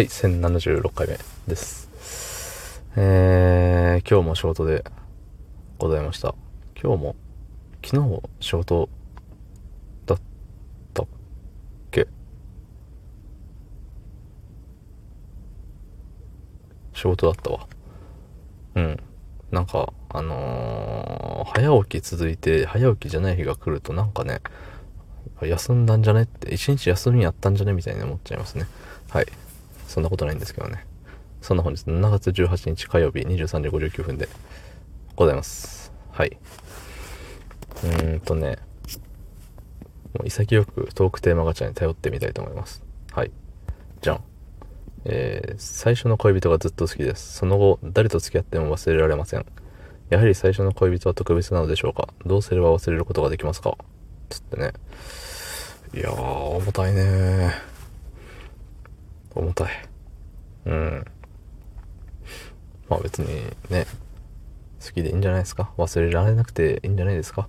はい、1076回目です。えー、今日も仕事でございました。今日も、昨日も仕事だったっけ？仕事だったわ。うん。なんか、あのー早起き続いて、早起きじゃない日が来るとなんかね、休んだんじゃねって、一日休みやったんじゃねみたいに思っちゃいますね。はい。そんなことないんですけどね。そんな本日7月18日火曜日23時59分でございます。はい。うーんとね、もう潔くトークテーマガチャに頼ってみたいと思います。はい。じゃん。えー、最初の恋人がずっと好きです。その後、誰と付き合っても忘れられません。やはり最初の恋人は特別なのでしょうかどうすれば忘れることができますかつってね。いやー、重たいね重たい。うん。まあ別にね、好きでいいんじゃないですか？忘れられなくていいんじゃないですか？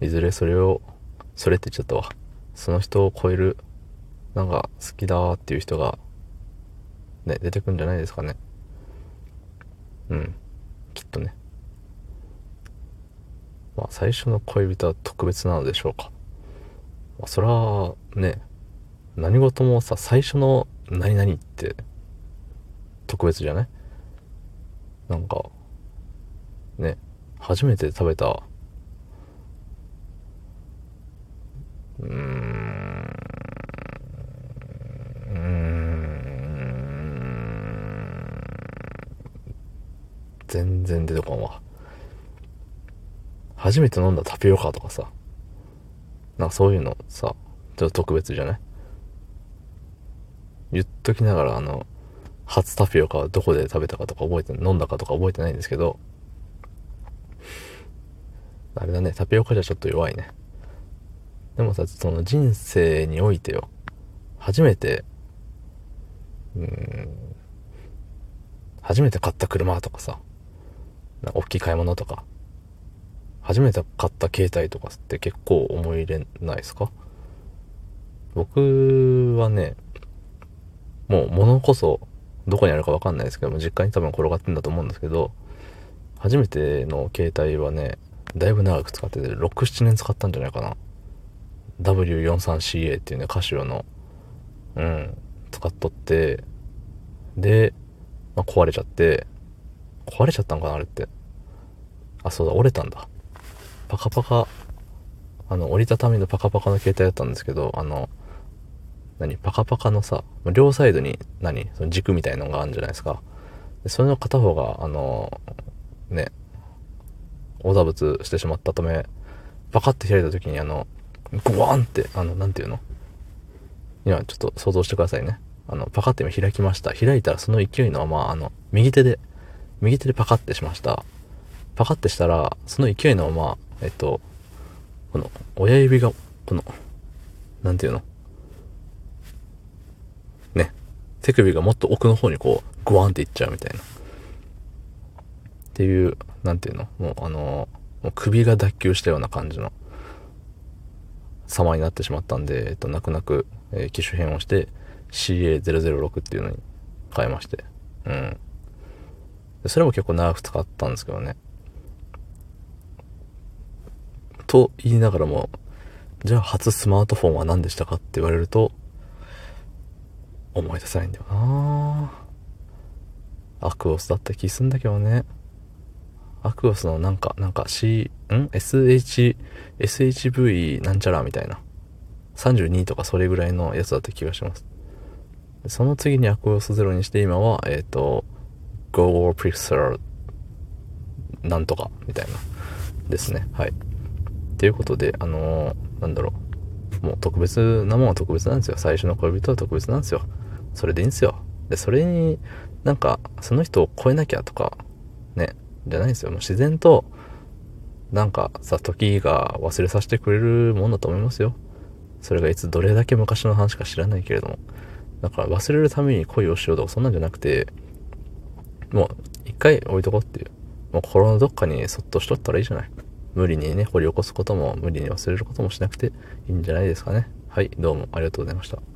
いずれそれを、それって言っちゃったわ。その人を超える、なんか好きだーっていう人が、ね、出てくんじゃないですかね？うん。きっとね。まあ最初の恋人は特別なのでしょうか。まあそれはね、何事もさ、最初の何々って特別じゃない？なんか、ね、初めて食べた、うん、うん、全然出てこんわ。初めて飲んだタピオカとかさ、なんかそういうのさ、ちょっと特別じゃない？言っときながら、あの、初タピオカはどこで食べたかとか覚えて、飲んだかとか覚えてないんですけど、あれだね、タピオカじゃちょっと弱いね。でもさ、その人生においてよ、初めて、うん、初めて買った車とかさ、なんか大きい買い物とか、初めて買った携帯とかって結構思い入れないですか？僕はね、もう物こそどこにあるかわかんないですけども、実家に多分転がってんだと思うんですけど、初めての携帯はね、だいぶ長く使ってて、6、7年使ったんじゃないかな。W43CA っていうね、カシオの、うん、使っとって、で、まあ、壊れちゃって、壊れちゃったんかな、あれって。あ、そうだ、折れたんだ。パカパカ、あの、折りたたみのパカパカの携帯だったんですけど、あの、何パカパカのさ、両サイドに何その軸みたいのがあるんじゃないですか。でそれの片方が、あの、ね、横打仏してしまったため、パカって開いた時にあの、ゴワンって、あの、なんていうの？今ちょっと想像してくださいね。あの、パカって今開きました。開いたらその勢いのまま、あの、右手で、右手でパカってしました。パカってしたら、その勢いのまま、えっと、この、親指が、この、なんていうのね、手首がもっと奥の方にこう、グワンっていっちゃうみたいな。っていう、なんていうの？もうあの、もう首が脱臼したような感じの様になってしまったんで、えっと、泣く泣く、えー機種変をして CA006 っていうのに変えまして。うん。それも結構長く使ったんですけどね。と言いながらも、じゃあ初スマートフォンは何でしたかって言われると、思い出せないんだよなアクオスだった気すんだけどね。アクオスのなんか、なんか C、ん ?SH、SHV なんちゃらみたいな。32とかそれぐらいのやつだった気がします。その次にアクオスゼロにして今は、えっ、と、Go Pixel なんとかみたいな。ですね。はい。ということで、あのーなんだろう。もう特別なもんは特別なんですよ。最初の恋人は特別なんですよ。それでいいんですよ。で、それになんか、その人を超えなきゃとか、ね、じゃないんですよ。もう自然と、なんかさ、時が忘れさせてくれるもんだと思いますよ。それがいつどれだけ昔の話か知らないけれども。だから忘れるために恋をしようとかそんなんじゃなくて、もう一回置いとこうっていう。もう心のどっかにそっとしとったらいいじゃない。無理にね、掘り起こすことも、無理に忘れることもしなくていいんじゃないですかね。はい、どうもありがとうございました。